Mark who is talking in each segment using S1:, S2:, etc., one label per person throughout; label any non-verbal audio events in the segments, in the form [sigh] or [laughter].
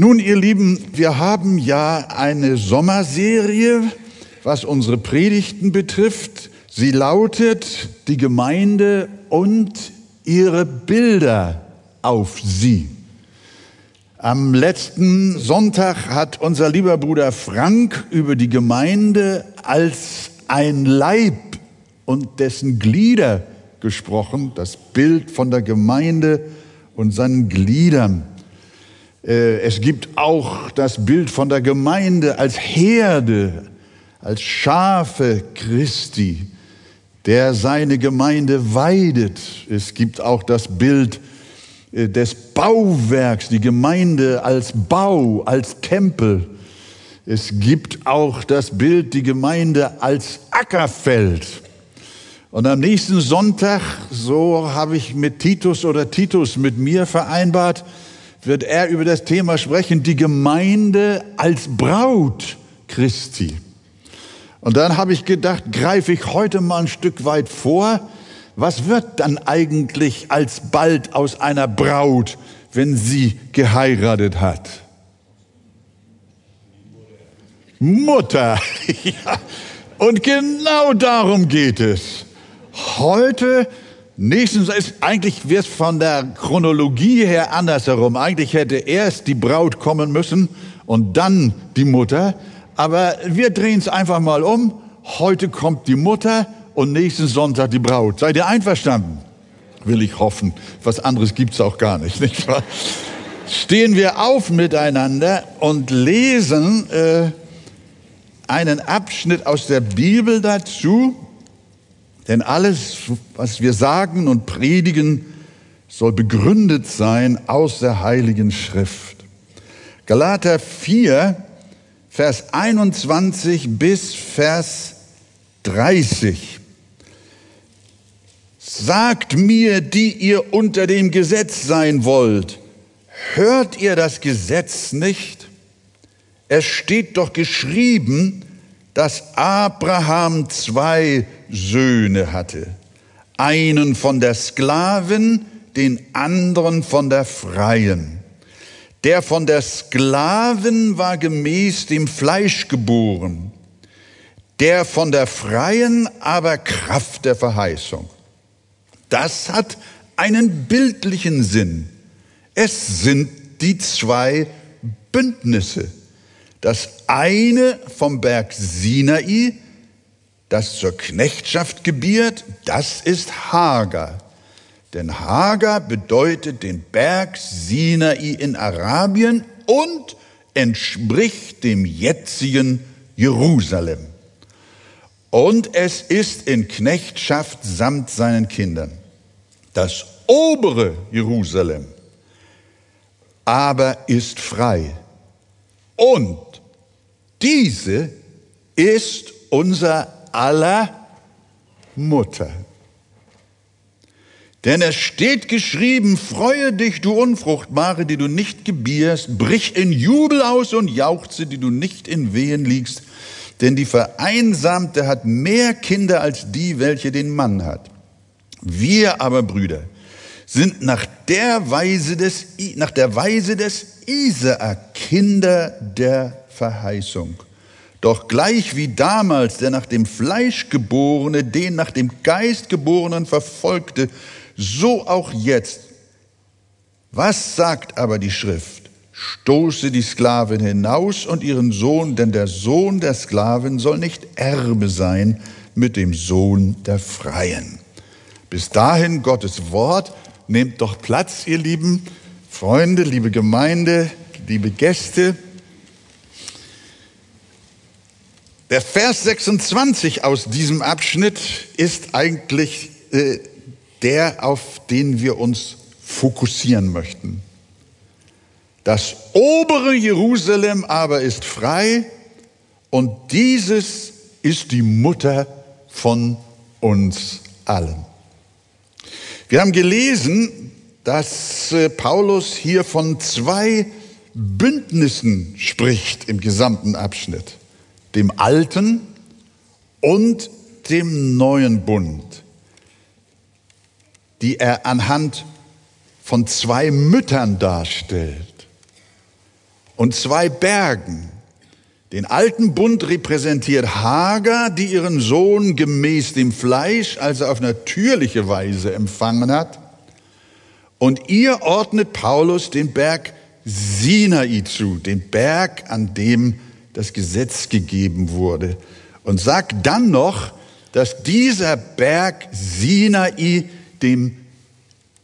S1: Nun, ihr Lieben, wir haben ja eine Sommerserie, was unsere Predigten betrifft. Sie lautet die Gemeinde und ihre Bilder auf sie. Am letzten Sonntag hat unser lieber Bruder Frank über die Gemeinde als ein Leib und dessen Glieder gesprochen, das Bild von der Gemeinde und seinen Gliedern. Äh, es gibt auch das Bild von der Gemeinde als Herde, als Schafe Christi, der seine Gemeinde weidet. Es gibt auch das Bild äh, des Bauwerks, die Gemeinde als Bau, als Tempel. Es gibt auch das Bild, die Gemeinde als Ackerfeld. Und am nächsten Sonntag, so habe ich mit Titus oder Titus mit mir vereinbart, wird er über das Thema sprechen, die Gemeinde als Braut Christi. Und dann habe ich gedacht, greife ich heute mal ein Stück weit vor. Was wird dann eigentlich alsbald aus einer Braut, wenn sie geheiratet hat? Mutter. [laughs] ja. Und genau darum geht es. Heute Nächstens ist eigentlich es von der Chronologie her andersherum. Eigentlich hätte erst die Braut kommen müssen und dann die Mutter. Aber wir drehen es einfach mal um. Heute kommt die Mutter und nächsten Sonntag die Braut. Seid ihr einverstanden? Will ich hoffen. Was anderes gibt's auch gar nicht, [laughs] nicht wahr? Stehen wir auf miteinander und lesen äh, einen Abschnitt aus der Bibel dazu. Denn alles, was wir sagen und predigen, soll begründet sein aus der Heiligen Schrift. Galater 4, Vers 21 bis Vers 30. Sagt mir, die ihr unter dem Gesetz sein wollt, hört ihr das Gesetz nicht? Es steht doch geschrieben, dass Abraham zwei Söhne hatte. Einen von der Sklaven, den anderen von der Freien. Der von der Sklaven war gemäß dem Fleisch geboren, der von der Freien aber Kraft der Verheißung. Das hat einen bildlichen Sinn. Es sind die zwei Bündnisse. Das eine vom Berg Sinai, das zur Knechtschaft gebiert, das ist Hagar. Denn Hagar bedeutet den Berg Sinai in Arabien und entspricht dem jetzigen Jerusalem. Und es ist in Knechtschaft samt seinen Kindern. Das obere Jerusalem aber ist frei. Und diese ist unser aller Mutter. Denn es steht geschrieben, freue dich, du Unfruchtbare, die du nicht gebierst, brich in Jubel aus und jauchze, die du nicht in Wehen liegst, denn die Vereinsamte hat mehr Kinder als die, welche den Mann hat. Wir aber, Brüder, sind nach der Weise des, nach der Weise des Isaak Kinder der Verheißung. Doch gleich wie damals der nach dem Fleisch geborene den nach dem Geist geborenen verfolgte, so auch jetzt. Was sagt aber die Schrift? Stoße die Sklavin hinaus und ihren Sohn, denn der Sohn der Sklavin soll nicht Erbe sein mit dem Sohn der Freien. Bis dahin Gottes Wort. Nehmt doch Platz, ihr lieben Freunde, liebe Gemeinde, liebe Gäste. Der Vers 26 aus diesem Abschnitt ist eigentlich äh, der, auf den wir uns fokussieren möchten. Das obere Jerusalem aber ist frei und dieses ist die Mutter von uns allen. Wir haben gelesen, dass äh, Paulus hier von zwei Bündnissen spricht im gesamten Abschnitt dem alten und dem neuen Bund, die er anhand von zwei Müttern darstellt. und zwei Bergen. Den alten Bund repräsentiert Hagar, die ihren Sohn gemäß dem Fleisch, also auf natürliche Weise empfangen hat. Und ihr ordnet Paulus den Berg Sinai zu, den Berg, an dem das Gesetz gegeben wurde. Und sagt dann noch, dass dieser Berg Sinai dem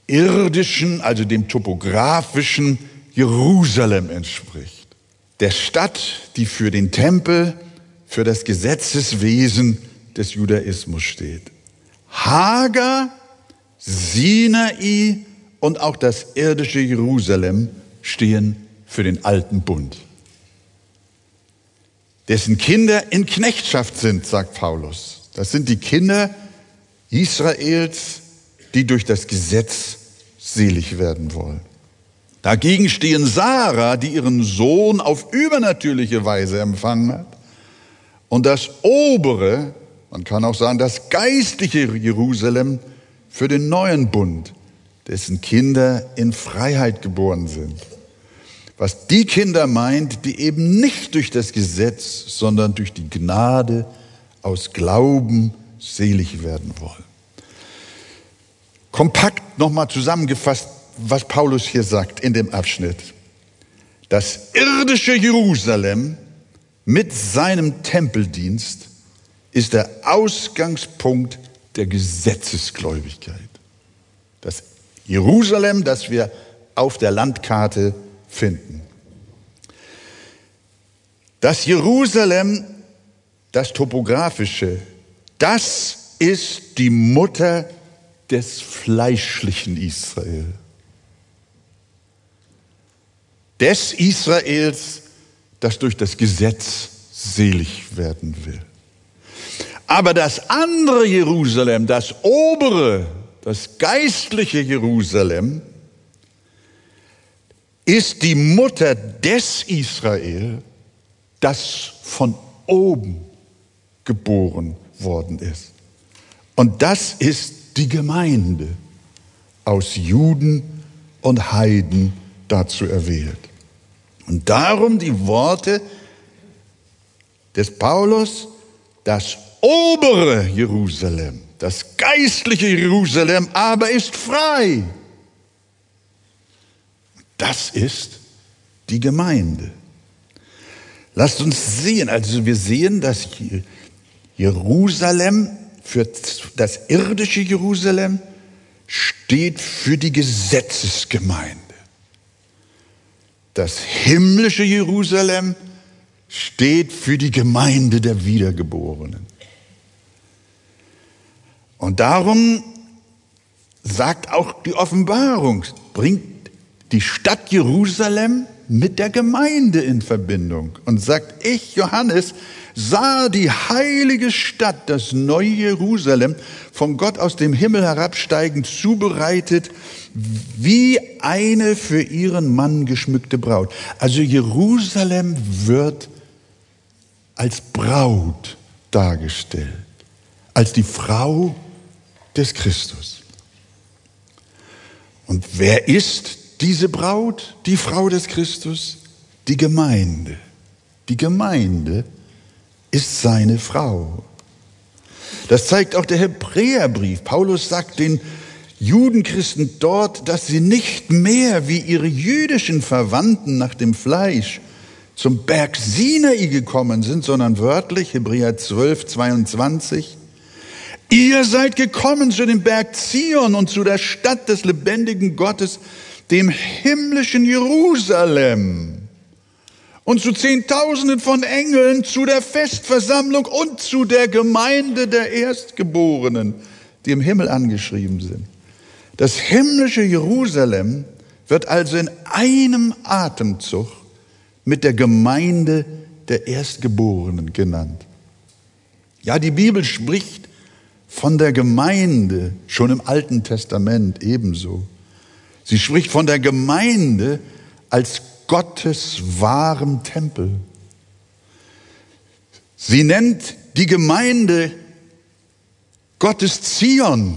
S1: irdischen, also dem topografischen Jerusalem entspricht. Der Stadt, die für den Tempel, für das Gesetzeswesen des Judaismus steht. Hagar, Sinai und auch das irdische Jerusalem stehen für den alten Bund, dessen Kinder in Knechtschaft sind, sagt Paulus. Das sind die Kinder Israels, die durch das Gesetz selig werden wollen. Dagegen stehen Sarah, die ihren Sohn auf übernatürliche Weise empfangen hat, und das obere, man kann auch sagen, das geistliche Jerusalem für den neuen Bund, dessen Kinder in Freiheit geboren sind. Was die Kinder meint, die eben nicht durch das Gesetz, sondern durch die Gnade aus Glauben selig werden wollen. Kompakt nochmal zusammengefasst, was Paulus hier sagt in dem Abschnitt. Das irdische Jerusalem mit seinem Tempeldienst ist der Ausgangspunkt der Gesetzesgläubigkeit. Das Jerusalem, das wir auf der Landkarte finden. Das Jerusalem, das topografische, das ist die Mutter des fleischlichen Israel. Des Israels, das durch das Gesetz selig werden will. Aber das andere Jerusalem, das obere, das geistliche Jerusalem, ist die Mutter des Israel, das von oben geboren worden ist. Und das ist die Gemeinde aus Juden und Heiden dazu erwählt. Und darum die Worte des Paulus, das obere Jerusalem, das geistliche Jerusalem aber ist frei. Das ist die Gemeinde. Lasst uns sehen, also wir sehen, dass Jerusalem für das irdische Jerusalem steht für die Gesetzesgemeinde. Das himmlische Jerusalem steht für die Gemeinde der Wiedergeborenen. Und darum sagt auch die Offenbarung, bringt die Stadt Jerusalem mit der Gemeinde in Verbindung und sagt, ich, Johannes, sah die heilige Stadt, das neue Jerusalem, von Gott aus dem Himmel herabsteigend, zubereitet, wie eine für ihren Mann geschmückte Braut. Also Jerusalem wird als Braut dargestellt, als die Frau des Christus. Und wer ist diese Braut, die Frau des Christus? Die Gemeinde. Die Gemeinde ist seine Frau. Das zeigt auch der Hebräerbrief. Paulus sagt den Judenchristen dort, dass sie nicht mehr wie ihre jüdischen Verwandten nach dem Fleisch zum Berg Sinai gekommen sind, sondern wörtlich Hebräer 12, 22. Ihr seid gekommen zu dem Berg Zion und zu der Stadt des lebendigen Gottes, dem himmlischen Jerusalem und zu Zehntausenden von Engeln, zu der Festversammlung und zu der Gemeinde der Erstgeborenen, die im Himmel angeschrieben sind. Das himmlische Jerusalem wird also in einem Atemzug mit der Gemeinde der Erstgeborenen genannt. Ja, die Bibel spricht von der Gemeinde schon im Alten Testament ebenso. Sie spricht von der Gemeinde als Gottes wahrem Tempel. Sie nennt die Gemeinde Gottes Zion,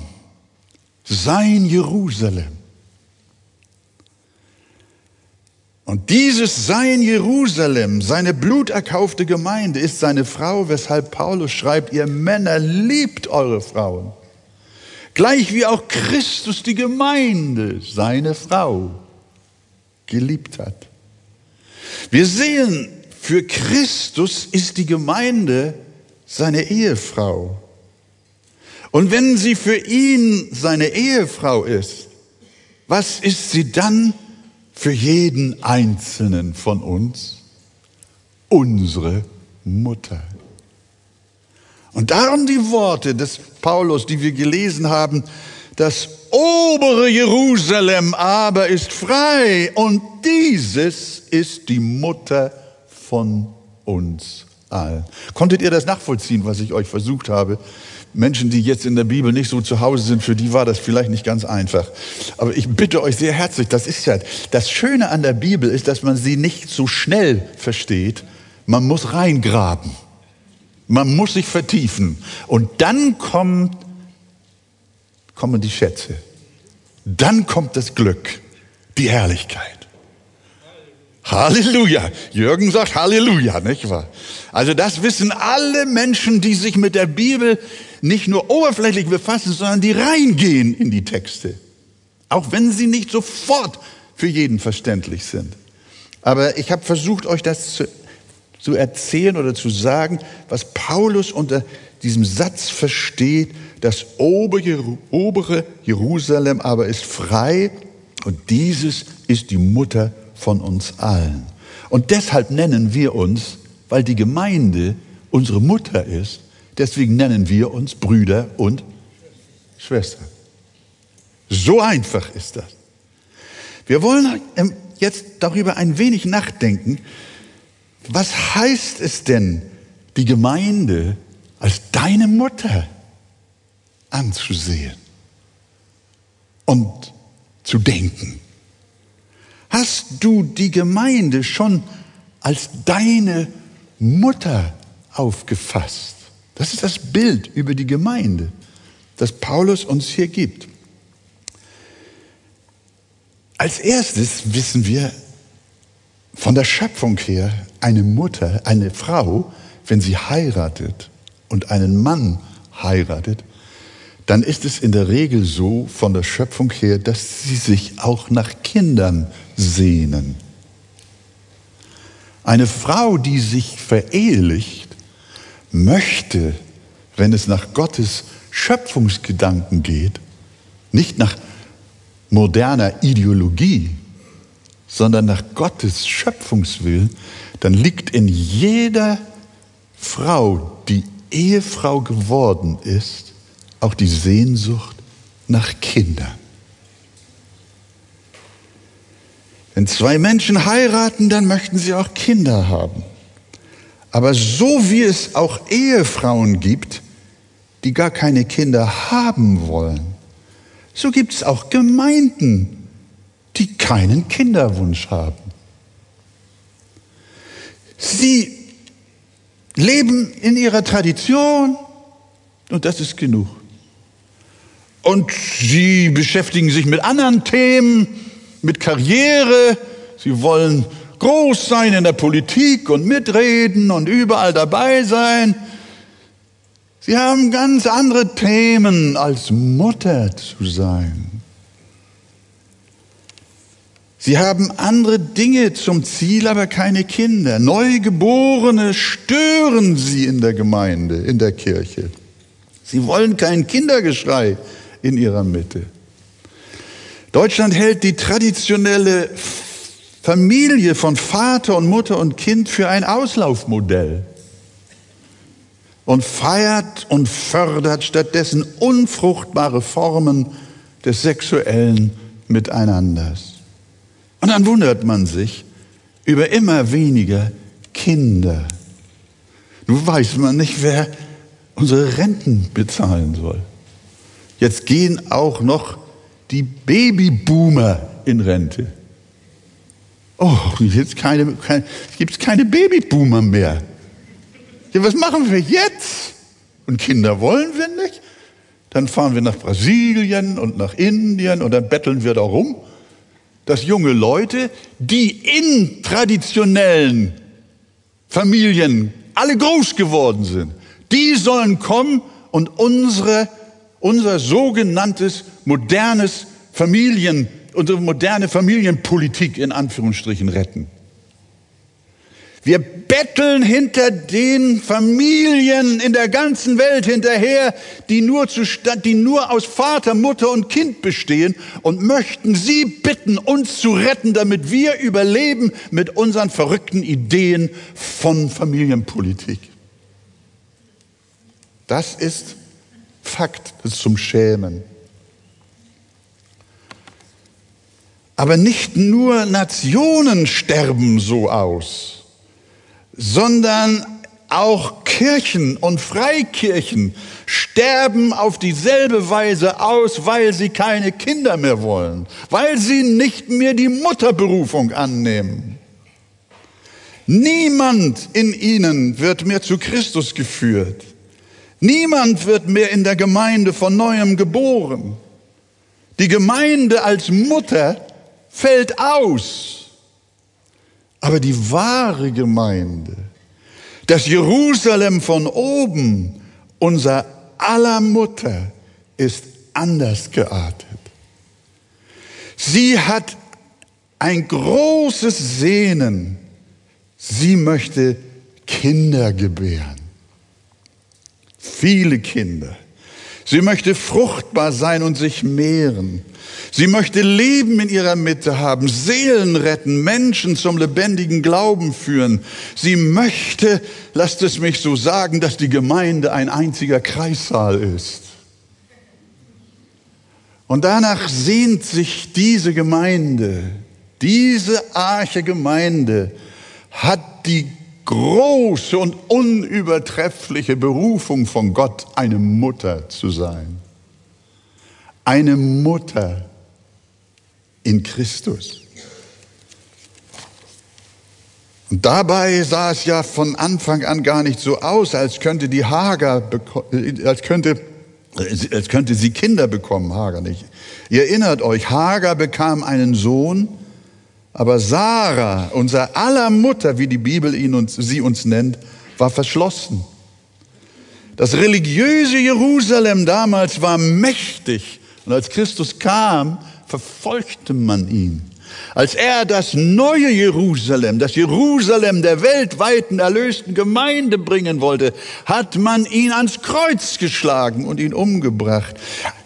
S1: sein Jerusalem. Und dieses Sein Jerusalem, seine bluterkaufte Gemeinde, ist seine Frau, weshalb Paulus schreibt, ihr Männer liebt eure Frauen. Gleich wie auch Christus die Gemeinde, seine Frau, geliebt hat. Wir sehen, für Christus ist die Gemeinde seine Ehefrau. Und wenn sie für ihn seine Ehefrau ist, was ist sie dann für jeden einzelnen von uns unsere Mutter. Und darum die Worte des Paulus, die wir gelesen haben, das obere Jerusalem aber ist frei und dieses ist die Mutter von uns allen. Konntet ihr das nachvollziehen, was ich euch versucht habe Menschen, die jetzt in der Bibel nicht so zu Hause sind, für die war das vielleicht nicht ganz einfach. Aber ich bitte euch sehr herzlich, das ist ja, das Schöne an der Bibel ist, dass man sie nicht so schnell versteht. Man muss reingraben. Man muss sich vertiefen. Und dann kommt, kommen die Schätze. Dann kommt das Glück, die Herrlichkeit. Halleluja. Jürgen sagt Halleluja, nicht wahr? Also das wissen alle Menschen, die sich mit der Bibel nicht nur oberflächlich befassen, sondern die reingehen in die Texte. Auch wenn sie nicht sofort für jeden verständlich sind. Aber ich habe versucht, euch das zu, zu erzählen oder zu sagen, was Paulus unter diesem Satz versteht, das obere Jerusalem aber ist frei und dieses ist die Mutter von uns allen. Und deshalb nennen wir uns, weil die Gemeinde unsere Mutter ist, deswegen nennen wir uns Brüder und Schwestern. So einfach ist das. Wir wollen jetzt darüber ein wenig nachdenken, was heißt es denn, die Gemeinde als deine Mutter anzusehen und zu denken? Hast du die Gemeinde schon als deine Mutter aufgefasst? Das ist das Bild über die Gemeinde, das Paulus uns hier gibt. Als erstes wissen wir von der Schöpfung her, eine Mutter, eine Frau, wenn sie heiratet und einen Mann heiratet, dann ist es in der Regel so von der Schöpfung her, dass sie sich auch nach Kindern sehnen. Eine Frau, die sich verehelicht, möchte, wenn es nach Gottes Schöpfungsgedanken geht, nicht nach moderner Ideologie, sondern nach Gottes Schöpfungswillen, dann liegt in jeder Frau, die Ehefrau geworden ist, auch die Sehnsucht nach Kindern. Wenn zwei Menschen heiraten, dann möchten sie auch Kinder haben. Aber so wie es auch Ehefrauen gibt, die gar keine Kinder haben wollen, so gibt es auch Gemeinden, die keinen Kinderwunsch haben. Sie leben in ihrer Tradition und das ist genug. Und sie beschäftigen sich mit anderen Themen, mit Karriere. Sie wollen groß sein in der Politik und mitreden und überall dabei sein. Sie haben ganz andere Themen als Mutter zu sein. Sie haben andere Dinge zum Ziel, aber keine Kinder. Neugeborene stören sie in der Gemeinde, in der Kirche. Sie wollen kein Kindergeschrei in ihrer Mitte. Deutschland hält die traditionelle Familie von Vater und Mutter und Kind für ein Auslaufmodell und feiert und fördert stattdessen unfruchtbare Formen des sexuellen Miteinanders. Und dann wundert man sich über immer weniger Kinder. Nun weiß man nicht, wer unsere Renten bezahlen soll. Jetzt gehen auch noch die Babyboomer in Rente. Oh, jetzt keine, keine, gibt es keine Babyboomer mehr. Ja, was machen wir jetzt? Und Kinder wollen wir nicht? Dann fahren wir nach Brasilien und nach Indien und dann betteln wir da rum. Dass junge Leute, die in traditionellen Familien alle groß geworden sind, die sollen kommen und unsere, unser sogenanntes modernes Familien, unsere moderne Familienpolitik in Anführungsstrichen retten. Wir betteln hinter den Familien in der ganzen Welt hinterher, die nur, zu, die nur aus Vater, Mutter und Kind bestehen und möchten sie bitten, uns zu retten, damit wir überleben mit unseren verrückten Ideen von Familienpolitik. Das ist Fakt, das ist zum Schämen. Aber nicht nur Nationen sterben so aus sondern auch Kirchen und Freikirchen sterben auf dieselbe Weise aus, weil sie keine Kinder mehr wollen, weil sie nicht mehr die Mutterberufung annehmen. Niemand in ihnen wird mehr zu Christus geführt. Niemand wird mehr in der Gemeinde von neuem geboren. Die Gemeinde als Mutter fällt aus. Aber die wahre Gemeinde, das Jerusalem von oben, unser aller Mutter, ist anders geartet. Sie hat ein großes Sehnen. Sie möchte Kinder gebären. Viele Kinder. Sie möchte fruchtbar sein und sich mehren. Sie möchte Leben in ihrer Mitte haben, Seelen retten, Menschen zum lebendigen Glauben führen. Sie möchte, lasst es mich so sagen, dass die Gemeinde ein einziger Kreissaal ist. Und danach sehnt sich diese Gemeinde, diese arche Gemeinde hat die große und unübertreffliche Berufung von Gott, eine Mutter zu sein. Eine Mutter in Christus. Und dabei sah es ja von Anfang an gar nicht so aus, als könnte die Hager, als könnte, als könnte sie Kinder bekommen, Hager nicht. Ihr erinnert euch, Hager bekam einen Sohn, aber Sarah, unser aller Mutter, wie die Bibel ihn und sie uns nennt, war verschlossen. Das religiöse Jerusalem damals war mächtig. Und als Christus kam, verfolgte man ihn. Als er das neue Jerusalem, das Jerusalem der weltweiten erlösten Gemeinde bringen wollte, hat man ihn ans Kreuz geschlagen und ihn umgebracht.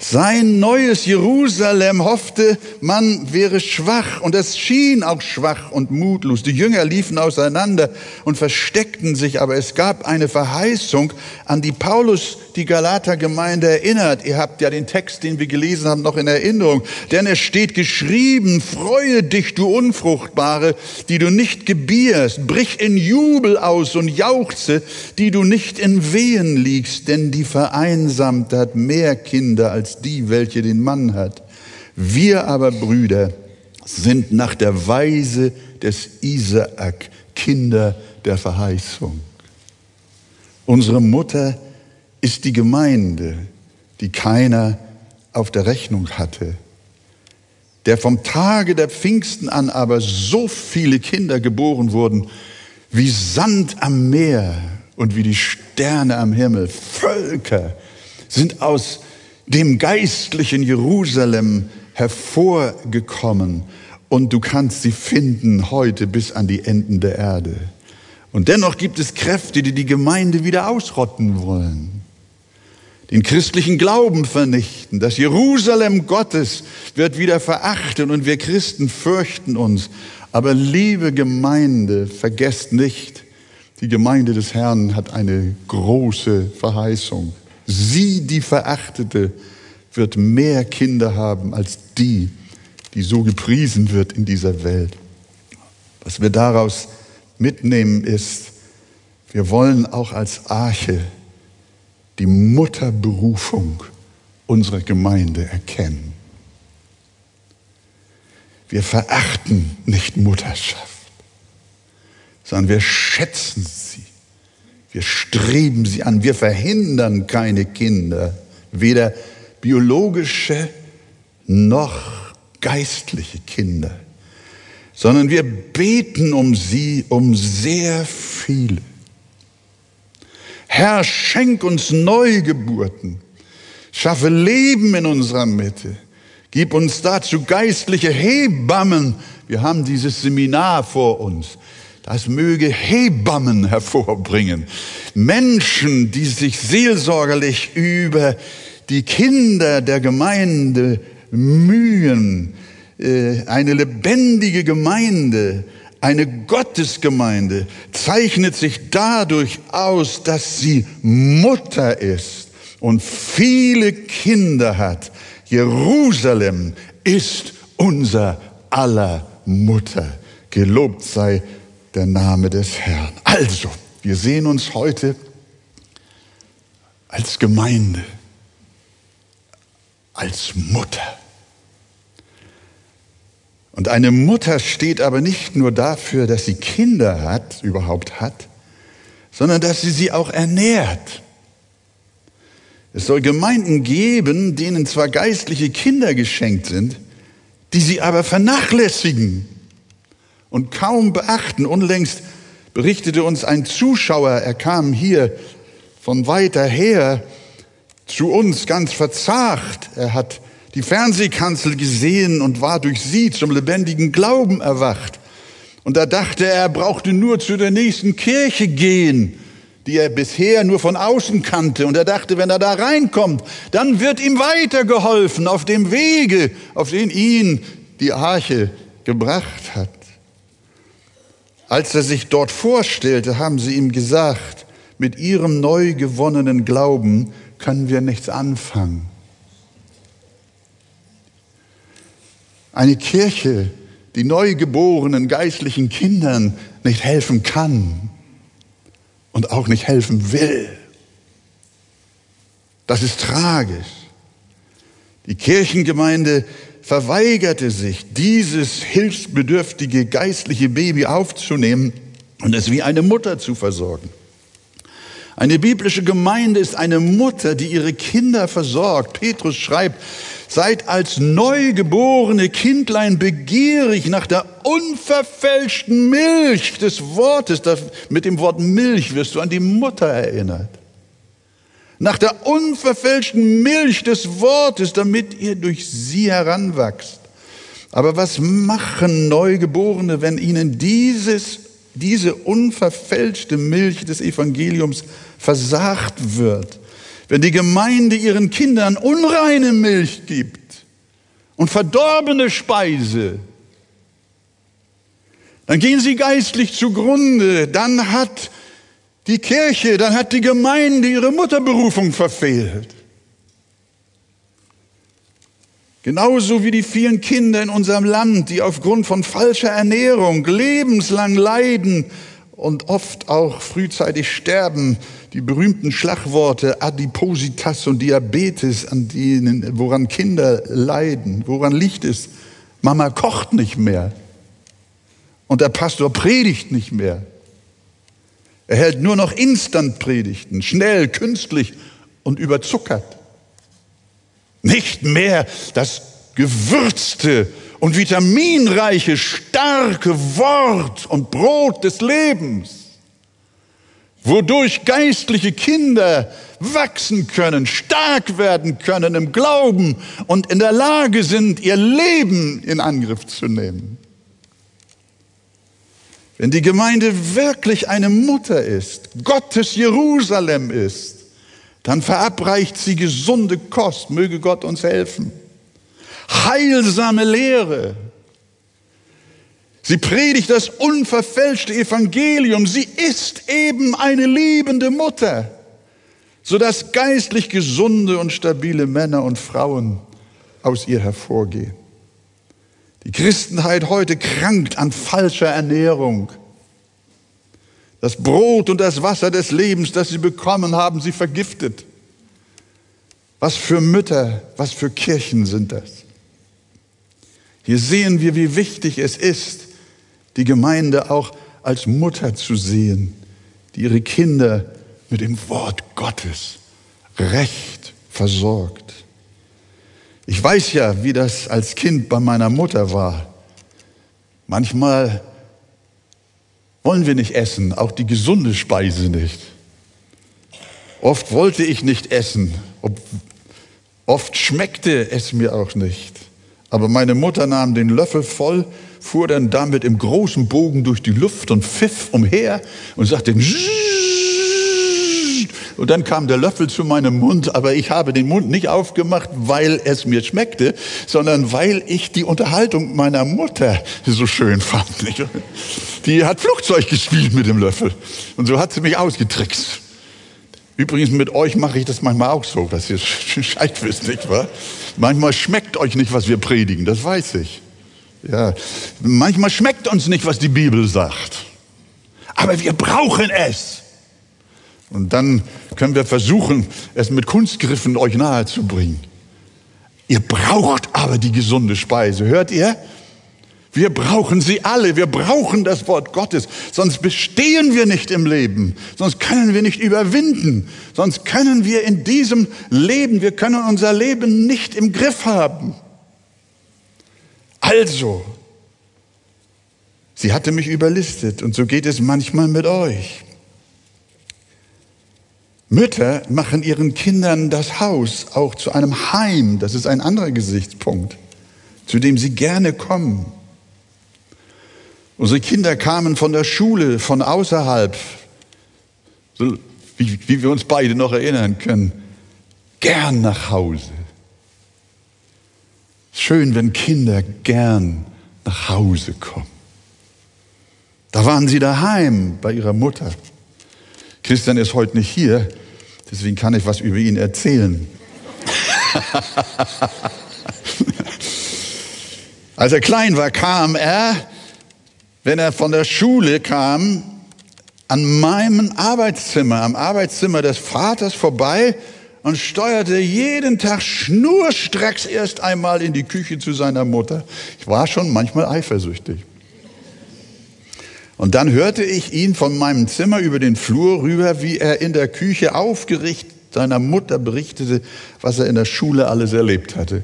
S1: Sein neues Jerusalem hoffte, man wäre schwach und es schien auch schwach und mutlos. Die Jünger liefen auseinander und versteckten sich, aber es gab eine Verheißung, an die Paulus die Galater-Gemeinde erinnert. Ihr habt ja den Text, den wir gelesen haben, noch in Erinnerung. Denn es steht geschrieben, freue dich, du Unfruchtbare, die du nicht gebierst, brich in Jubel aus und jauchze, die du nicht in Wehen liegst, denn die Vereinsamte hat mehr Kinder als die, welche den Mann hat. Wir aber, Brüder, sind nach der Weise des Isaak Kinder der Verheißung. Unsere Mutter ist die Gemeinde, die keiner auf der Rechnung hatte, der vom Tage der Pfingsten an aber so viele Kinder geboren wurden, wie Sand am Meer und wie die Sterne am Himmel. Völker sind aus dem geistlichen Jerusalem hervorgekommen und du kannst sie finden heute bis an die Enden der Erde. Und dennoch gibt es Kräfte, die die Gemeinde wieder ausrotten wollen den christlichen Glauben vernichten. Das Jerusalem Gottes wird wieder verachtet und wir Christen fürchten uns. Aber liebe Gemeinde, vergesst nicht, die Gemeinde des Herrn hat eine große Verheißung. Sie, die Verachtete, wird mehr Kinder haben als die, die so gepriesen wird in dieser Welt. Was wir daraus mitnehmen ist, wir wollen auch als Arche die Mutterberufung unserer Gemeinde erkennen. Wir verachten nicht Mutterschaft, sondern wir schätzen sie. Wir streben sie an. Wir verhindern keine Kinder, weder biologische noch geistliche Kinder. sondern wir beten um sie, um sehr viele. Herr, schenk uns Neugeburten, schaffe Leben in unserer Mitte, gib uns dazu geistliche Hebammen. Wir haben dieses Seminar vor uns. Das möge Hebammen hervorbringen. Menschen, die sich seelsorgerlich über die Kinder der Gemeinde mühen, äh, eine lebendige Gemeinde, eine Gottesgemeinde zeichnet sich dadurch aus, dass sie Mutter ist und viele Kinder hat. Jerusalem ist unser aller Mutter. Gelobt sei der Name des Herrn. Also, wir sehen uns heute als Gemeinde, als Mutter. Und eine Mutter steht aber nicht nur dafür, dass sie Kinder hat, überhaupt hat, sondern dass sie sie auch ernährt. Es soll Gemeinden geben, denen zwar geistliche Kinder geschenkt sind, die sie aber vernachlässigen und kaum beachten. Unlängst berichtete uns ein Zuschauer, er kam hier von weiter her zu uns ganz verzagt. Er hat die Fernsehkanzel gesehen und war durch sie zum lebendigen Glauben erwacht. Und da dachte er, er brauchte nur zu der nächsten Kirche gehen, die er bisher nur von außen kannte. Und er dachte, wenn er da reinkommt, dann wird ihm weitergeholfen auf dem Wege, auf den ihn die Arche gebracht hat. Als er sich dort vorstellte, haben sie ihm gesagt, mit ihrem neu gewonnenen Glauben können wir nichts anfangen. Eine Kirche, die neugeborenen geistlichen Kindern nicht helfen kann und auch nicht helfen will. Das ist tragisch. Die Kirchengemeinde verweigerte sich, dieses hilfsbedürftige geistliche Baby aufzunehmen und es wie eine Mutter zu versorgen. Eine biblische Gemeinde ist eine Mutter, die ihre Kinder versorgt. Petrus schreibt, seid als neugeborene Kindlein begierig nach der unverfälschten Milch des Wortes. mit dem Wort Milch wirst du an die Mutter erinnert. Nach der unverfälschten Milch des Wortes, damit ihr durch sie heranwachst. Aber was machen Neugeborene, wenn ihnen dieses, diese unverfälschte Milch des Evangeliums versagt wird? Wenn die Gemeinde ihren Kindern unreine Milch gibt und verdorbene Speise, dann gehen sie geistlich zugrunde. Dann hat die Kirche, dann hat die Gemeinde ihre Mutterberufung verfehlt. Genauso wie die vielen Kinder in unserem Land, die aufgrund von falscher Ernährung lebenslang leiden und oft auch frühzeitig sterben, die berühmten Schlagworte Adipositas und Diabetes, an denen, woran Kinder leiden. Woran liegt es? Mama kocht nicht mehr. Und der Pastor predigt nicht mehr. Er hält nur noch Instant-Predigten, schnell, künstlich und überzuckert. Nicht mehr das gewürzte und vitaminreiche, starke Wort und Brot des Lebens wodurch geistliche Kinder wachsen können, stark werden können im Glauben und in der Lage sind, ihr Leben in Angriff zu nehmen. Wenn die Gemeinde wirklich eine Mutter ist, Gottes Jerusalem ist, dann verabreicht sie gesunde Kost, möge Gott uns helfen. Heilsame Lehre, Sie predigt das unverfälschte Evangelium. Sie ist eben eine liebende Mutter, sodass geistlich gesunde und stabile Männer und Frauen aus ihr hervorgehen. Die Christenheit heute krankt an falscher Ernährung. Das Brot und das Wasser des Lebens, das sie bekommen haben, sie vergiftet. Was für Mütter, was für Kirchen sind das? Hier sehen wir, wie wichtig es ist, die Gemeinde auch als Mutter zu sehen, die ihre Kinder mit dem Wort Gottes recht versorgt. Ich weiß ja, wie das als Kind bei meiner Mutter war. Manchmal wollen wir nicht essen, auch die gesunde Speise nicht. Oft wollte ich nicht essen, oft schmeckte es mir auch nicht. Aber meine Mutter nahm den Löffel voll, fuhr dann damit im großen Bogen durch die Luft und pfiff umher und sagte, und dann kam der Löffel zu meinem Mund, aber ich habe den Mund nicht aufgemacht, weil es mir schmeckte, sondern weil ich die Unterhaltung meiner Mutter so schön fand. Die hat Flugzeug gespielt mit dem Löffel und so hat sie mich ausgetrickst. Übrigens mit euch mache ich das manchmal auch so, dass ihr [laughs] Bescheid wisst, nicht wahr? Manchmal schmeckt euch nicht, was wir predigen, das weiß ich. Ja, manchmal schmeckt uns nicht, was die Bibel sagt. Aber wir brauchen es. Und dann können wir versuchen, es mit Kunstgriffen euch nahezubringen. Ihr braucht aber die gesunde Speise. Hört ihr? Wir brauchen sie alle. Wir brauchen das Wort Gottes. Sonst bestehen wir nicht im Leben. Sonst können wir nicht überwinden. Sonst können wir in diesem Leben, wir können unser Leben nicht im Griff haben. Also, sie hatte mich überlistet und so geht es manchmal mit euch. Mütter machen ihren Kindern das Haus auch zu einem Heim. Das ist ein anderer Gesichtspunkt, zu dem sie gerne kommen. Unsere Kinder kamen von der Schule, von außerhalb, so wie, wie wir uns beide noch erinnern können, gern nach Hause. Schön, wenn Kinder gern nach Hause kommen. Da waren sie daheim bei ihrer Mutter. Christian ist heute nicht hier, Deswegen kann ich was über ihn erzählen. [laughs] Als er klein war, kam er, wenn er von der Schule kam, an meinem Arbeitszimmer, am Arbeitszimmer des Vaters vorbei und steuerte jeden Tag schnurstracks erst einmal in die Küche zu seiner Mutter. Ich war schon manchmal eifersüchtig. Und dann hörte ich ihn von meinem Zimmer über den Flur rüber, wie er in der Küche aufgerichtet seiner Mutter berichtete, was er in der Schule alles erlebt hatte.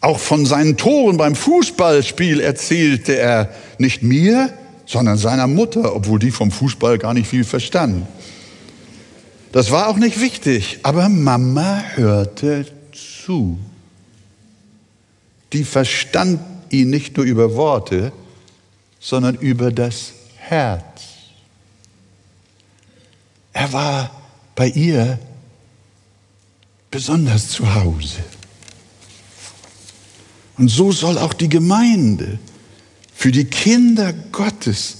S1: Auch von seinen Toren beim Fußballspiel erzählte er nicht mir, sondern seiner Mutter, obwohl die vom Fußball gar nicht viel verstand. Das war auch nicht wichtig, aber Mama hörte zu. Die verstand ihn nicht nur über Worte, sondern über das Herz. Er war bei ihr besonders zu Hause. Und so soll auch die Gemeinde für die Kinder Gottes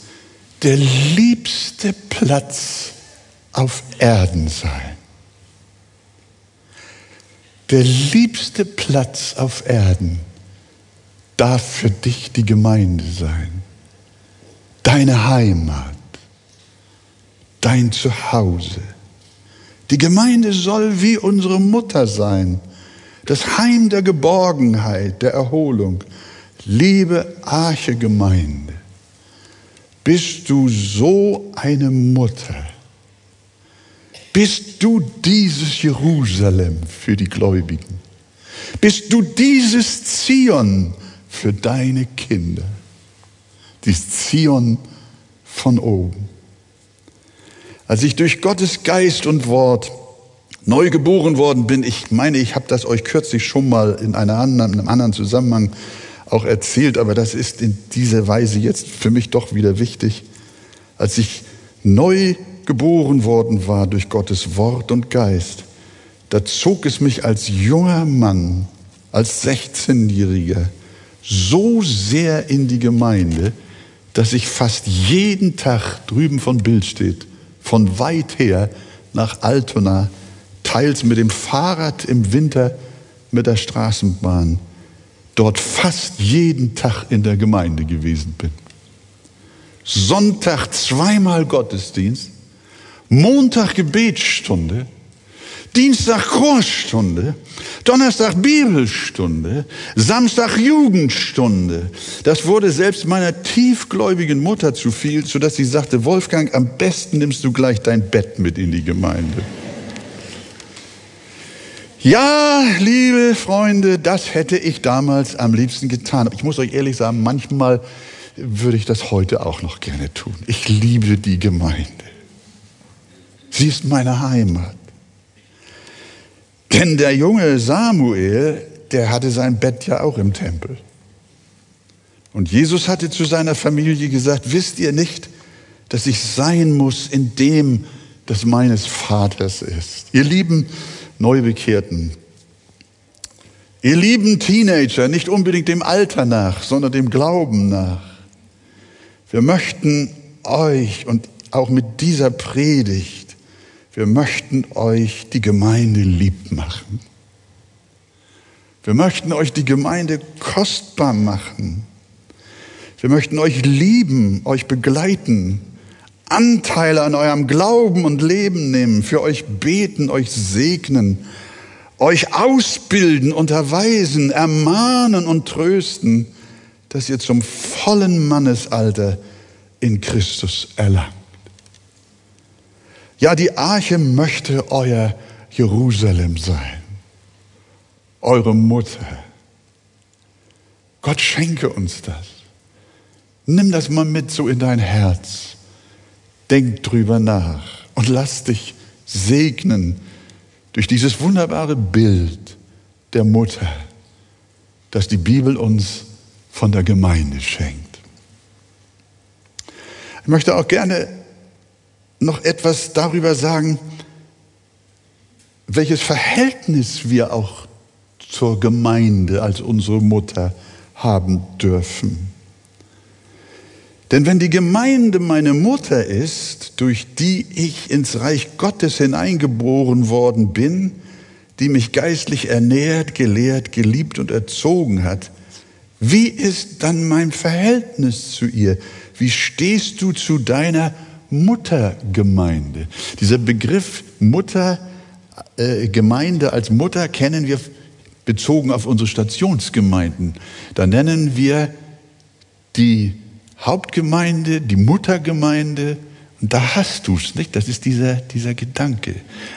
S1: der liebste Platz auf Erden sein. Der liebste Platz auf Erden darf für dich die Gemeinde sein deine Heimat, dein Zuhause. Die Gemeinde soll wie unsere Mutter sein, das Heim der Geborgenheit, der Erholung. Liebe Arche Gemeinde, bist du so eine Mutter? Bist du dieses Jerusalem für die Gläubigen? Bist du dieses Zion für deine Kinder? Die Zion von oben. Als ich durch Gottes Geist und Wort neu geboren worden bin, ich meine, ich habe das euch kürzlich schon mal in, anderen, in einem anderen Zusammenhang auch erzählt, aber das ist in dieser Weise jetzt für mich doch wieder wichtig. Als ich neu geboren worden war durch Gottes Wort und Geist, da zog es mich als junger Mann, als 16-Jähriger so sehr in die Gemeinde, dass ich fast jeden Tag drüben von Bild steht, von weit her nach Altona, teils mit dem Fahrrad im Winter mit der Straßenbahn, dort fast jeden Tag in der Gemeinde gewesen bin. Sonntag zweimal Gottesdienst, Montag Gebetsstunde, Dienstag Chorstunde, Donnerstag Bibelstunde, Samstag Jugendstunde. Das wurde selbst meiner tiefgläubigen Mutter zu viel, sodass sie sagte, Wolfgang, am besten nimmst du gleich dein Bett mit in die Gemeinde. Ja, liebe Freunde, das hätte ich damals am liebsten getan. Ich muss euch ehrlich sagen, manchmal würde ich das heute auch noch gerne tun. Ich liebe die Gemeinde. Sie ist meine Heimat. Denn der junge Samuel, der hatte sein Bett ja auch im Tempel. Und Jesus hatte zu seiner Familie gesagt, wisst ihr nicht, dass ich sein muss in dem, das meines Vaters ist. Ihr lieben Neubekehrten. Ihr lieben Teenager, nicht unbedingt dem Alter nach, sondern dem Glauben nach. Wir möchten euch und auch mit dieser Predigt, wir möchten euch die Gemeinde lieb machen. Wir möchten euch die Gemeinde kostbar machen. Wir möchten euch lieben, euch begleiten, Anteile an eurem Glauben und Leben nehmen, für euch beten, euch segnen, euch ausbilden, unterweisen, ermahnen und trösten, dass ihr zum vollen Mannesalter in Christus erlangt. Ja, die Arche möchte euer Jerusalem sein, eure Mutter. Gott schenke uns das. Nimm das mal mit so in dein Herz. Denk drüber nach und lass dich segnen durch dieses wunderbare Bild der Mutter, das die Bibel uns von der Gemeinde schenkt. Ich möchte auch gerne noch etwas darüber sagen, welches Verhältnis wir auch zur Gemeinde als unsere Mutter haben dürfen. Denn wenn die Gemeinde meine Mutter ist, durch die ich ins Reich Gottes hineingeboren worden bin, die mich geistlich ernährt, gelehrt, geliebt und erzogen hat, wie ist dann mein Verhältnis zu ihr? Wie stehst du zu deiner Muttergemeinde? Dieser Begriff Mutter, äh, als Mutter kennen wir bezogen auf unsere Stationsgemeinden. Da nennen wir die Hauptgemeinde, die Muttergemeinde, und da hast du es, nicht? Das ist dieser, dieser Gedanke.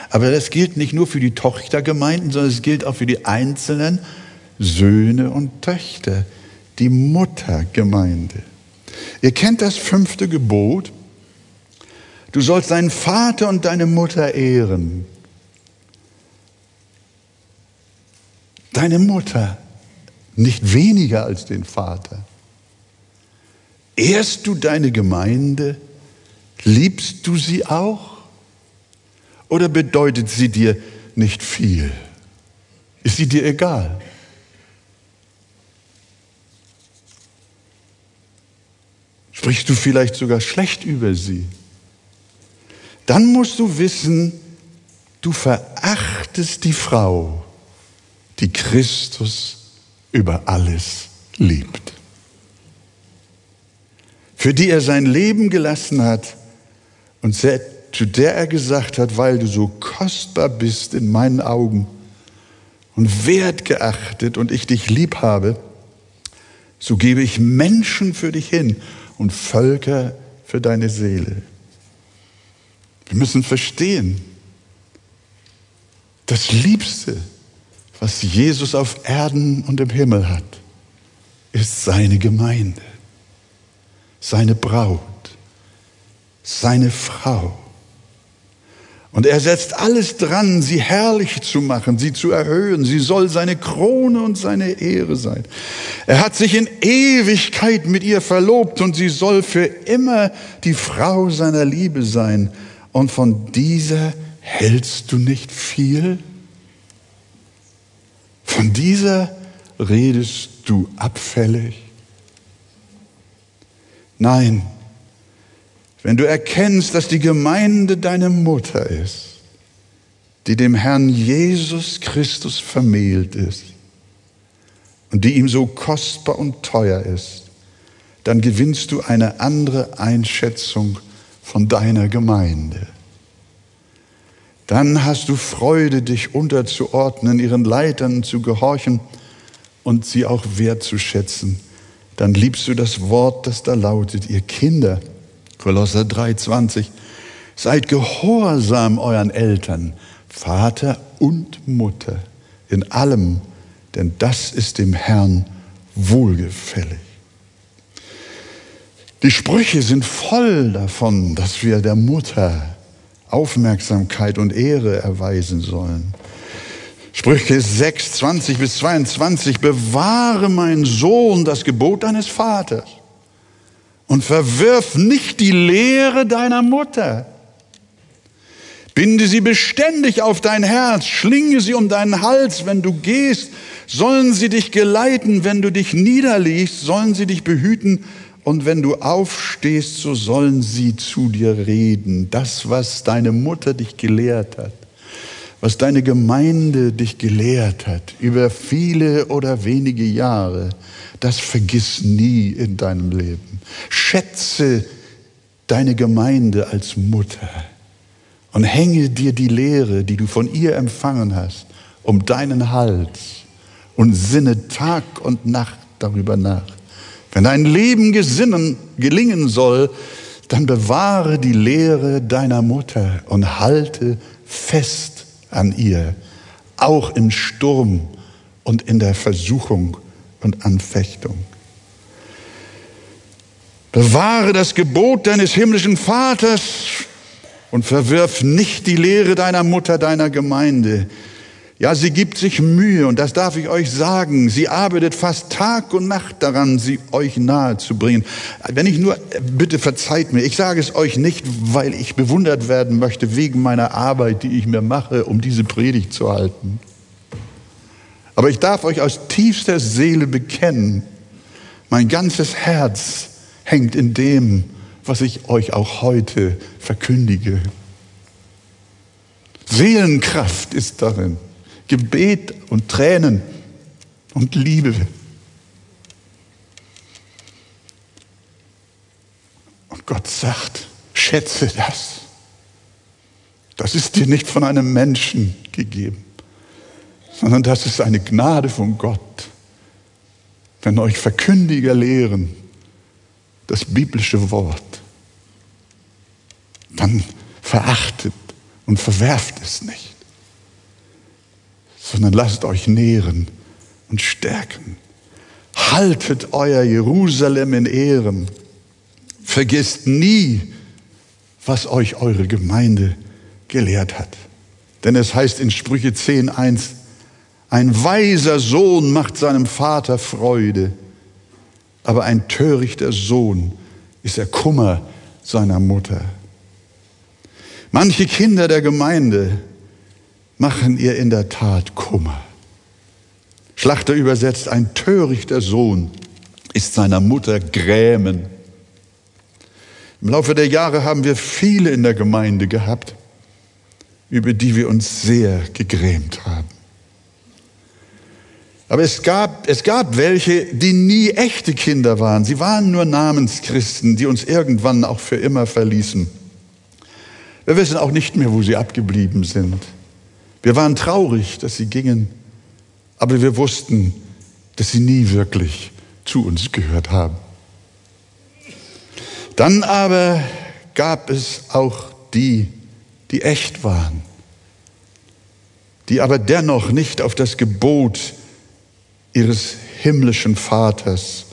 S1: Aber das gilt nicht nur für die Tochtergemeinden, sondern es gilt auch für die einzelnen Söhne und Töchter, die Muttergemeinde. Ihr kennt das fünfte Gebot. Du sollst deinen Vater und deine Mutter ehren. Deine Mutter nicht weniger als den Vater. Ehrst du deine Gemeinde? Liebst du sie auch? Oder bedeutet sie dir nicht viel? Ist sie dir egal? Sprichst du vielleicht sogar schlecht über sie? Dann musst du wissen, du verachtest die Frau, die Christus über alles liebt für die er sein Leben gelassen hat und zu der er gesagt hat, weil du so kostbar bist in meinen Augen und wertgeachtet und ich dich lieb habe, so gebe ich Menschen für dich hin und Völker für deine Seele. Wir müssen verstehen, das Liebste, was Jesus auf Erden und im Himmel hat, ist seine Gemeinde seine Braut, seine Frau. Und er setzt alles dran, sie herrlich zu machen, sie zu erhöhen. Sie soll seine Krone und seine Ehre sein. Er hat sich in Ewigkeit mit ihr verlobt und sie soll für immer die Frau seiner Liebe sein. Und von dieser hältst du nicht viel? Von dieser redest du abfällig? Nein, wenn du erkennst, dass die Gemeinde deine Mutter ist, die dem Herrn Jesus Christus vermählt ist und die ihm so kostbar und teuer ist, dann gewinnst du eine andere Einschätzung von deiner Gemeinde. Dann hast du Freude, dich unterzuordnen, ihren Leitern zu gehorchen und sie auch wertzuschätzen dann liebst du das Wort, das da lautet, ihr Kinder, Kolosser 3,20, seid gehorsam euren Eltern, Vater und Mutter, in allem, denn das ist dem Herrn wohlgefällig. Die Sprüche sind voll davon, dass wir der Mutter Aufmerksamkeit und Ehre erweisen sollen. Sprüche 6, 20 bis 22, bewahre mein Sohn das Gebot deines Vaters und verwirf nicht die Lehre deiner Mutter. Binde sie beständig auf dein Herz, schlinge sie um deinen Hals, wenn du gehst, sollen sie dich geleiten, wenn du dich niederlegst, sollen sie dich behüten, und wenn du aufstehst, so sollen sie zu dir reden. Das, was deine Mutter dich gelehrt hat, was deine Gemeinde dich gelehrt hat, über viele oder wenige Jahre, das vergiss nie in deinem Leben. Schätze deine Gemeinde als Mutter und hänge dir die Lehre, die du von ihr empfangen hast, um deinen Hals und sinne Tag und Nacht darüber nach. Wenn dein Leben gesinnen, gelingen soll, dann bewahre die Lehre deiner Mutter und halte fest an ihr, auch im Sturm und in der Versuchung und Anfechtung. Bewahre das Gebot deines himmlischen Vaters und verwirf nicht die Lehre deiner Mutter, deiner Gemeinde. Ja, sie gibt sich Mühe und das darf ich euch sagen. Sie arbeitet fast Tag und Nacht daran, sie euch nahe zu bringen. Wenn ich nur, bitte verzeiht mir, ich sage es euch nicht, weil ich bewundert werden möchte wegen meiner Arbeit, die ich mir mache, um diese Predigt zu halten. Aber ich darf euch aus tiefster Seele bekennen, mein ganzes Herz hängt in dem, was ich euch auch heute verkündige. Seelenkraft ist darin, Gebet und Tränen und Liebe. Und Gott sagt, schätze das. Das ist dir nicht von einem Menschen gegeben, sondern das ist eine Gnade von Gott. Wenn euch Verkündiger lehren, das biblische Wort, dann verachtet und verwerft es nicht, sondern lasst euch nähren und stärken. Haltet euer Jerusalem in Ehren. Vergesst nie, was euch eure Gemeinde gelehrt hat. Denn es heißt in Sprüche 10.1, ein weiser Sohn macht seinem Vater Freude aber ein törichter Sohn ist der Kummer seiner Mutter. Manche Kinder der Gemeinde machen ihr in der Tat Kummer. Schlachter übersetzt, ein törichter Sohn ist seiner Mutter Grämen. Im Laufe der Jahre haben wir viele in der Gemeinde gehabt, über die wir uns sehr gegrämt haben. Aber es gab, es gab welche, die nie echte Kinder waren. Sie waren nur Namenschristen, die uns irgendwann auch für immer verließen. Wir wissen auch nicht mehr, wo sie abgeblieben sind. Wir waren traurig, dass sie gingen, aber wir wussten, dass sie nie wirklich zu uns gehört haben. Dann aber gab es auch die, die echt waren, die aber dennoch nicht auf das Gebot ihres himmlischen Vaters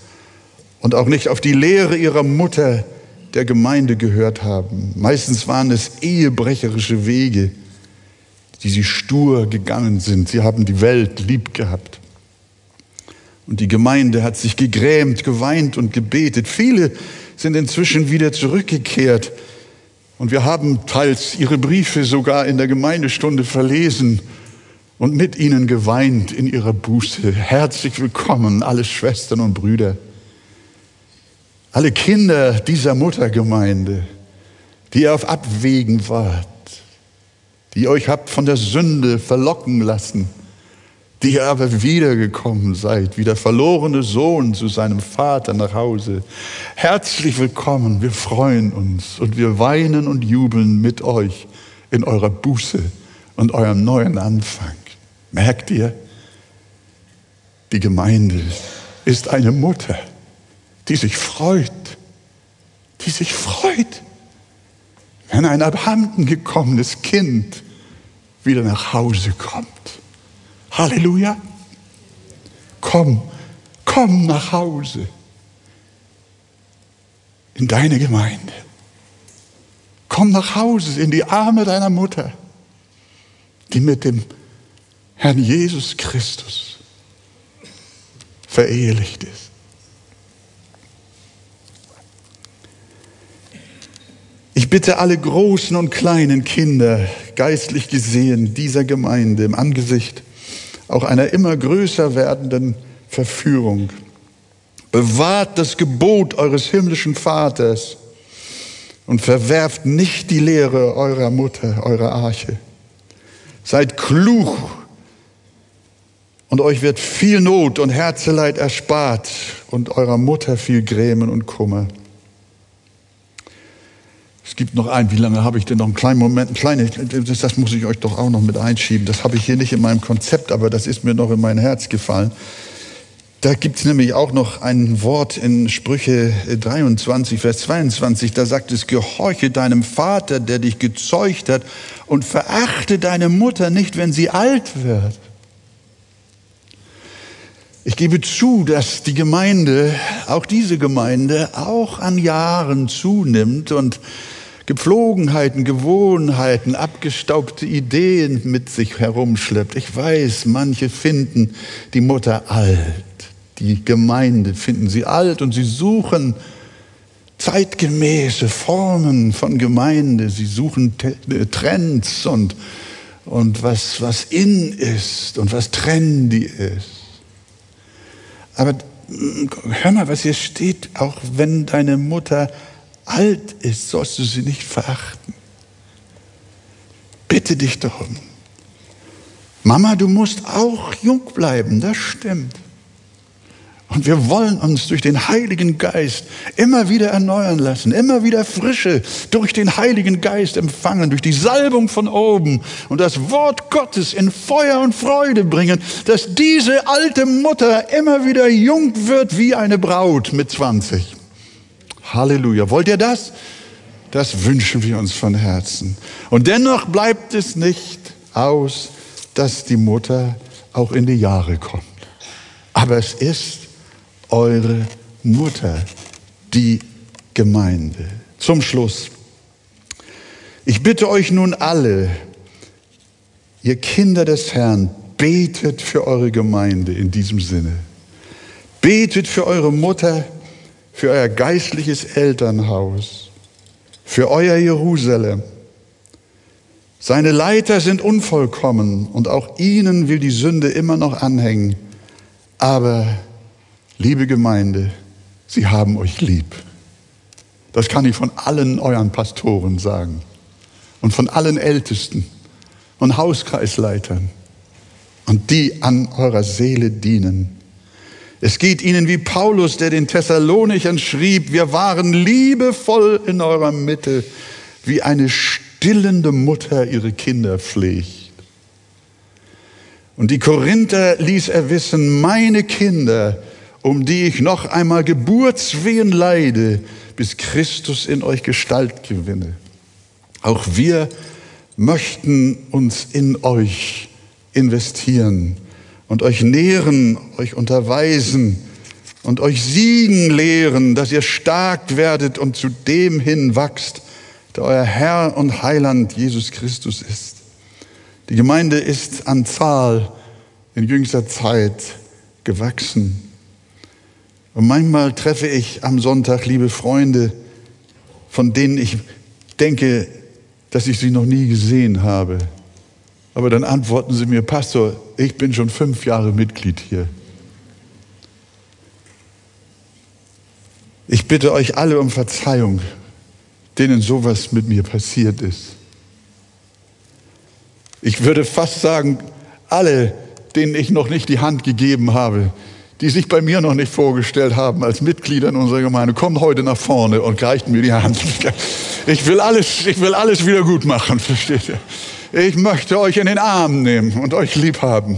S1: und auch nicht auf die Lehre ihrer Mutter der Gemeinde gehört haben. Meistens waren es ehebrecherische Wege, die sie stur gegangen sind. Sie haben die Welt lieb gehabt. Und die Gemeinde hat sich gegrämt, geweint und gebetet. Viele sind inzwischen wieder zurückgekehrt. Und wir haben teils ihre Briefe sogar in der Gemeindestunde verlesen und mit ihnen geweint in ihrer Buße. Herzlich willkommen, alle Schwestern und Brüder, alle Kinder dieser Muttergemeinde, die auf Abwägen wart, die euch habt von der Sünde verlocken lassen, die ihr aber wiedergekommen seid, wie der verlorene Sohn zu seinem Vater nach Hause. Herzlich willkommen, wir freuen uns und wir weinen und jubeln mit euch in eurer Buße und eurem neuen Anfang. Merkt ihr, die Gemeinde ist eine Mutter, die sich freut, die sich freut, wenn ein abhanden gekommenes Kind wieder nach Hause kommt. Halleluja. Komm, komm nach Hause in deine Gemeinde. Komm nach Hause in die Arme deiner Mutter, die mit dem Herrn Jesus Christus verehelicht ist. Ich bitte alle großen und kleinen Kinder, geistlich gesehen, dieser Gemeinde im Angesicht auch einer immer größer werdenden Verführung, bewahrt das Gebot eures himmlischen Vaters und verwerft nicht die Lehre eurer Mutter, eurer Arche. Seid klug und euch wird viel Not und Herzeleid erspart und eurer Mutter viel Grämen und Kummer. Es gibt noch ein, wie lange habe ich denn noch einen kleinen Moment, ein das, das muss ich euch doch auch noch mit einschieben. Das habe ich hier nicht in meinem Konzept, aber das ist mir noch in mein Herz gefallen. Da gibt es nämlich auch noch ein Wort in Sprüche 23, Vers 22, da sagt es, gehorche deinem Vater, der dich gezeugt hat, und verachte deine Mutter nicht, wenn sie alt wird. Ich gebe zu, dass die Gemeinde, auch diese Gemeinde, auch an Jahren zunimmt und Gepflogenheiten, Gewohnheiten, abgestaubte Ideen mit sich herumschleppt. Ich weiß, manche finden die Mutter alt, die Gemeinde finden sie alt und sie suchen zeitgemäße Formen von Gemeinde. Sie suchen Trends und, und was, was in ist und was trendy ist. Aber mm, hör mal, was hier steht, auch wenn deine Mutter alt ist, sollst du sie nicht verachten. Bitte dich darum. Mama, du musst auch jung bleiben, das stimmt. Und wir wollen uns durch den Heiligen Geist immer wieder erneuern lassen, immer wieder Frische durch den Heiligen Geist empfangen, durch die Salbung von oben und das Wort Gottes in Feuer und Freude bringen, dass diese alte Mutter immer wieder jung wird wie eine Braut mit 20. Halleluja. Wollt ihr das? Das wünschen wir uns von Herzen. Und dennoch bleibt es nicht aus, dass die Mutter auch in die Jahre kommt. Aber es ist eure Mutter, die Gemeinde. Zum Schluss. Ich bitte euch nun alle, ihr Kinder des Herrn, betet für eure Gemeinde in diesem Sinne. Betet für eure Mutter, für euer geistliches Elternhaus, für euer Jerusalem. Seine Leiter sind unvollkommen und auch ihnen will die Sünde immer noch anhängen. Aber, liebe Gemeinde, sie haben euch lieb. Das kann ich von allen euren Pastoren sagen und von allen Ältesten und Hauskreisleitern und die an eurer Seele dienen. Es geht ihnen wie Paulus, der den Thessalonichern schrieb, wir waren liebevoll in eurer Mitte, wie eine stillende Mutter ihre Kinder pflegt. Und die Korinther ließ er wissen, meine Kinder, um die ich noch einmal Geburtswehen leide, bis Christus in euch Gestalt gewinne. Auch wir möchten uns in euch investieren und euch nähren, euch unterweisen und euch siegen lehren, dass ihr stark werdet und zu dem hin wachst, der euer Herr und Heiland Jesus Christus ist. Die Gemeinde ist an Zahl in jüngster Zeit gewachsen. Und manchmal treffe ich am Sonntag liebe Freunde, von denen ich denke, dass ich sie noch nie gesehen habe. Aber dann antworten sie mir, Pastor, ich bin schon fünf Jahre Mitglied hier. Ich bitte euch alle um Verzeihung, denen sowas mit mir passiert ist. Ich würde fast sagen, alle, denen ich noch nicht die Hand gegeben habe, die sich bei mir noch nicht vorgestellt haben als Mitglieder in unserer Gemeinde, kommt heute nach vorne und reicht mir die Hand. Ich will alles, ich will alles wieder gut machen, versteht ihr? Ich möchte euch in den Arm nehmen und euch lieb haben.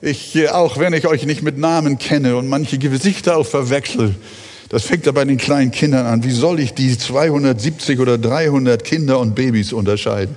S1: Ich, auch wenn ich euch nicht mit Namen kenne und manche Gesichter auch verwechsel, das fängt ja bei den kleinen Kindern an. Wie soll ich die 270 oder 300 Kinder und Babys unterscheiden?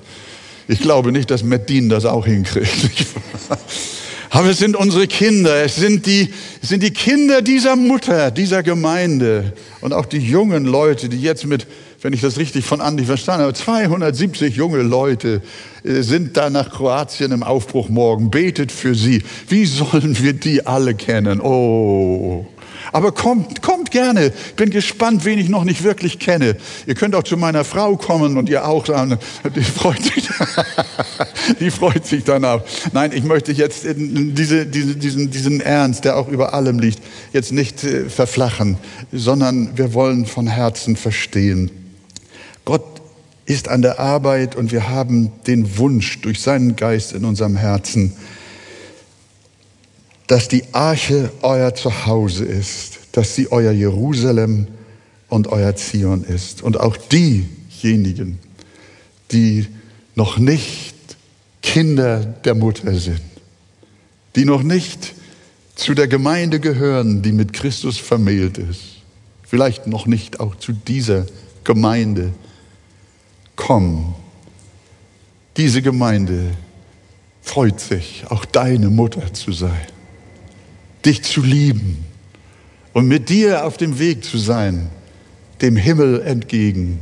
S1: Ich glaube nicht, dass Dean das auch hinkriegt. [laughs] Aber es sind unsere Kinder, es sind die, es sind die Kinder dieser Mutter, dieser Gemeinde und auch die jungen Leute, die jetzt mit, wenn ich das richtig von Andi verstanden habe, 270 junge Leute äh, sind da nach Kroatien im Aufbruch morgen. Betet für sie. Wie sollen wir die alle kennen? Oh, aber kommt, kommt gerne. Bin gespannt, wen ich noch nicht wirklich kenne. Ihr könnt auch zu meiner Frau kommen und ihr auch sagen, die freut sich, [laughs] die freut sich danach. Nein, ich möchte jetzt diese, diese, diesen, diesen Ernst, der auch über allem liegt, jetzt nicht äh, verflachen, sondern wir wollen von Herzen verstehen. Gott ist an der Arbeit und wir haben den Wunsch durch seinen Geist in unserem Herzen, dass die Arche euer Zuhause ist, dass sie euer Jerusalem und euer Zion ist. Und auch diejenigen, die noch nicht Kinder der Mutter sind, die noch nicht zu der Gemeinde gehören, die mit Christus vermählt ist, vielleicht noch nicht auch zu dieser Gemeinde, komm. Diese Gemeinde freut sich, auch deine Mutter zu sein dich zu lieben und mit dir auf dem Weg zu sein, dem Himmel entgegen.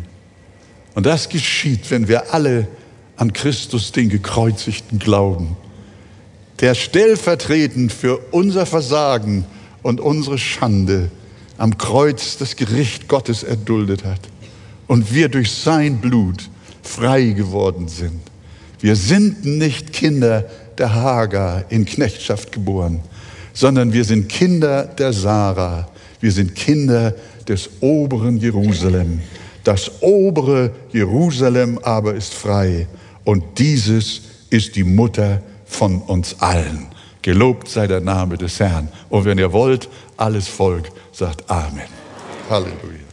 S1: Und das geschieht, wenn wir alle an Christus, den Gekreuzigten, glauben, der stellvertretend für unser Versagen und unsere Schande am Kreuz das Gericht Gottes erduldet hat und wir durch sein Blut frei geworden sind. Wir sind nicht Kinder der Hagar in Knechtschaft geboren, sondern wir sind Kinder der Sarah. Wir sind Kinder des oberen Jerusalem. Das obere Jerusalem aber ist frei und dieses ist die Mutter von uns allen. Gelobt sei der Name des Herrn. Und wenn ihr wollt, alles Volk sagt Amen. Halleluja.